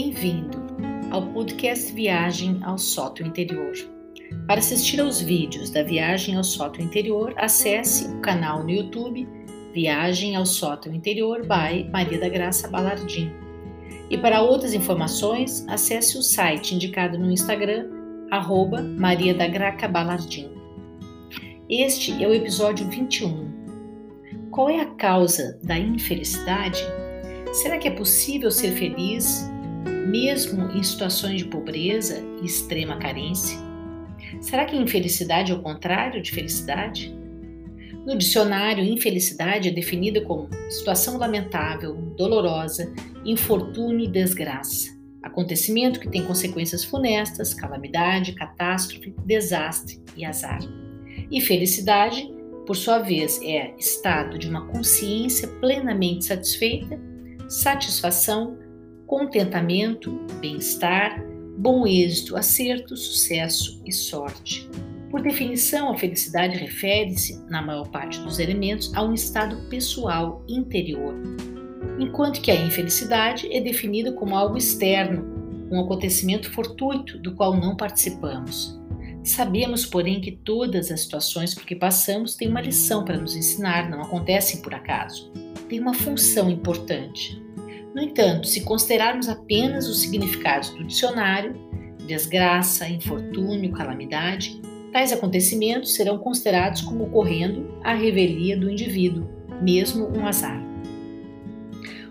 Bem-vindo ao podcast Viagem ao Sótão Interior. Para assistir aos vídeos da Viagem ao Sótão Interior, acesse o canal no YouTube Viagem ao Sótão Interior by Maria da Graça Balardim. E para outras informações, acesse o site indicado no Instagram, arroba Maria da Graca Balardim. Este é o episódio 21. Qual é a causa da infelicidade? Será que é possível ser feliz mesmo em situações de pobreza e extrema carência? Será que infelicidade é o contrário de felicidade? No dicionário, infelicidade é definida como situação lamentável, dolorosa, infortúnio e desgraça. Acontecimento que tem consequências funestas, calamidade, catástrofe, desastre e azar. E felicidade, por sua vez, é estado de uma consciência plenamente satisfeita, satisfação, contentamento, bem-estar, bom êxito, acerto, sucesso e sorte. Por definição, a felicidade refere-se, na maior parte dos elementos, a um estado pessoal interior, enquanto que a infelicidade é definida como algo externo, um acontecimento fortuito do qual não participamos. Sabemos, porém, que todas as situações por que passamos têm uma lição para nos ensinar, não acontecem por acaso. Têm uma função importante. No entanto, se considerarmos apenas os significados do dicionário, desgraça, infortúnio, calamidade, tais acontecimentos serão considerados como ocorrendo à revelia do indivíduo, mesmo um azar.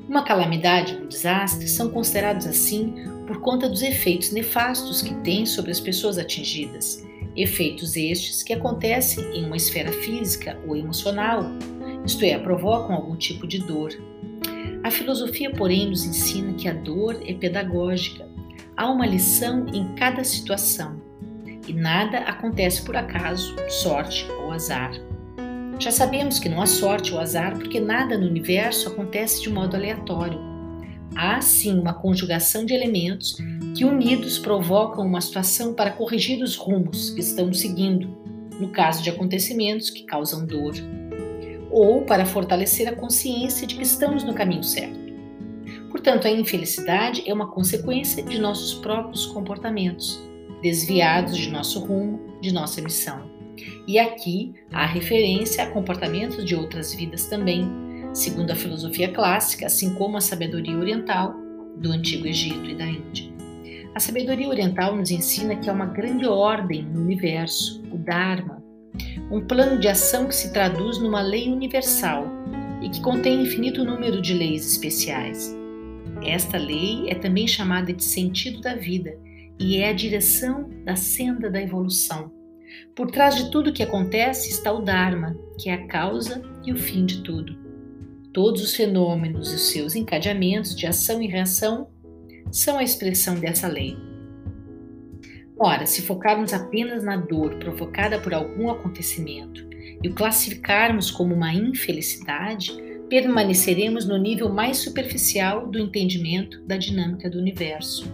Uma calamidade e um desastre são considerados assim por conta dos efeitos nefastos que têm sobre as pessoas atingidas, efeitos estes que acontecem em uma esfera física ou emocional, isto é, provocam algum tipo de dor, a filosofia, porém, nos ensina que a dor é pedagógica. Há uma lição em cada situação e nada acontece por acaso, sorte ou azar. Já sabemos que não há sorte ou azar porque nada no universo acontece de modo aleatório. Há sim uma conjugação de elementos que unidos provocam uma situação para corrigir os rumos que estamos seguindo, no caso de acontecimentos que causam dor ou para fortalecer a consciência de que estamos no caminho certo. Portanto, a infelicidade é uma consequência de nossos próprios comportamentos, desviados de nosso rumo, de nossa missão. E aqui há referência a comportamentos de outras vidas também, segundo a filosofia clássica, assim como a sabedoria oriental do Antigo Egito e da Índia. A sabedoria oriental nos ensina que há uma grande ordem no universo, o Dharma, um plano de ação que se traduz numa lei universal e que contém infinito número de leis especiais. Esta lei é também chamada de sentido da vida e é a direção da senda da evolução. Por trás de tudo que acontece está o Dharma, que é a causa e o fim de tudo. Todos os fenômenos e os seus encadeamentos de ação e reação são a expressão dessa lei. Ora, se focarmos apenas na dor provocada por algum acontecimento e o classificarmos como uma infelicidade, permaneceremos no nível mais superficial do entendimento da dinâmica do universo.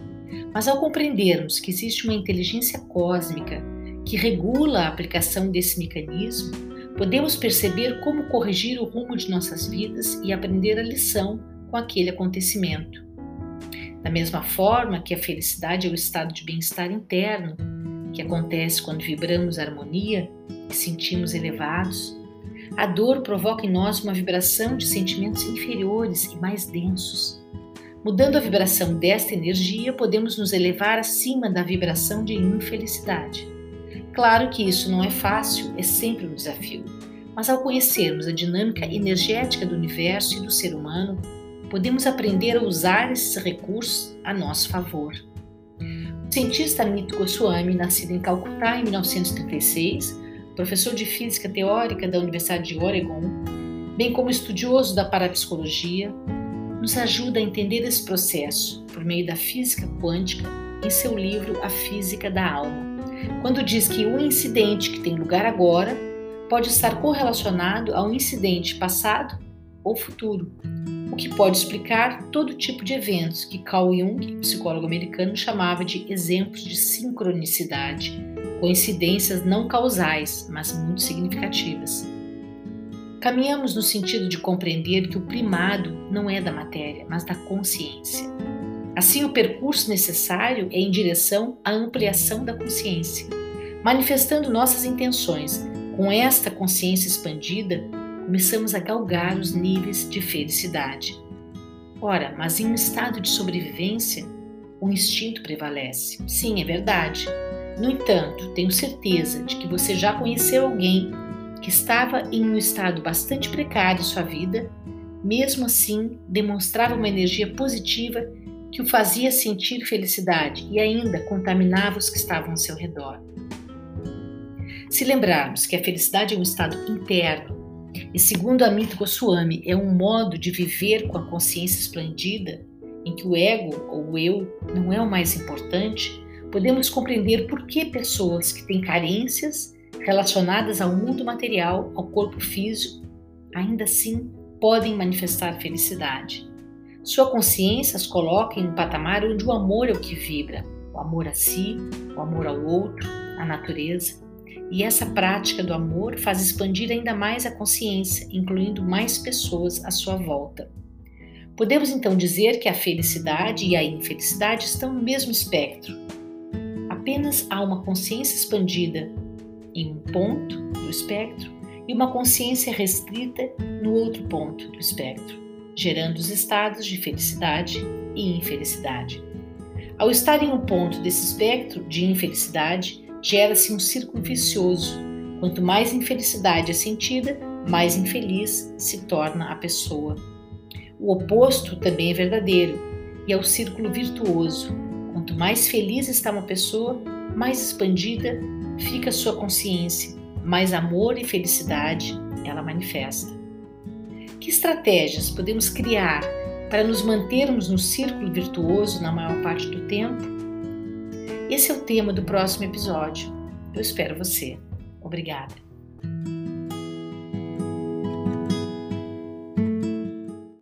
Mas ao compreendermos que existe uma inteligência cósmica que regula a aplicação desse mecanismo, podemos perceber como corrigir o rumo de nossas vidas e aprender a lição com aquele acontecimento. Da mesma forma que a felicidade é o estado de bem-estar interno, que acontece quando vibramos harmonia e sentimos elevados, a dor provoca em nós uma vibração de sentimentos inferiores e mais densos. Mudando a vibração desta energia, podemos nos elevar acima da vibração de infelicidade. Claro que isso não é fácil, é sempre um desafio, mas ao conhecermos a dinâmica energética do universo e do ser humano, podemos aprender a usar esses recursos a nosso favor. O cientista Amit Goswami, nascido em Calcutá em 1936, professor de física teórica da Universidade de Oregon, bem como estudioso da parapsicologia, nos ajuda a entender esse processo por meio da física quântica em seu livro A Física da Alma, quando diz que o incidente que tem lugar agora pode estar correlacionado a um incidente passado ou futuro, o que pode explicar todo tipo de eventos que Carl Jung, psicólogo americano, chamava de exemplos de sincronicidade, coincidências não causais, mas muito significativas. Caminhamos no sentido de compreender que o primado não é da matéria, mas da consciência. Assim, o percurso necessário é em direção à ampliação da consciência, manifestando nossas intenções. Com esta consciência expandida, começamos a galgar os níveis de felicidade. Ora, mas em um estado de sobrevivência, o instinto prevalece. Sim, é verdade. No entanto, tenho certeza de que você já conheceu alguém que estava em um estado bastante precário em sua vida, mesmo assim demonstrava uma energia positiva que o fazia sentir felicidade e ainda contaminava os que estavam ao seu redor. Se lembrarmos que a felicidade é um estado interno e, segundo Amit Goswami, é um modo de viver com a consciência expandida, em que o ego ou o eu não é o mais importante, podemos compreender por que pessoas que têm carências relacionadas ao mundo material, ao corpo físico, ainda assim podem manifestar felicidade. Sua consciência as coloca em um patamar onde o amor é o que vibra, o amor a si, o amor ao outro, à natureza. E essa prática do amor faz expandir ainda mais a consciência, incluindo mais pessoas à sua volta. Podemos então dizer que a felicidade e a infelicidade estão no mesmo espectro. Apenas há uma consciência expandida em um ponto do espectro e uma consciência restrita no outro ponto do espectro gerando os estados de felicidade e infelicidade. Ao estar em um ponto desse espectro de infelicidade, gera-se um círculo vicioso. Quanto mais infelicidade é sentida, mais infeliz se torna a pessoa. O oposto também é verdadeiro e é o círculo virtuoso. Quanto mais feliz está uma pessoa, mais expandida fica sua consciência, mais amor e felicidade ela manifesta. Que estratégias podemos criar para nos mantermos no círculo virtuoso na maior parte do tempo? Esse é o tema do próximo episódio. Eu espero você. Obrigada.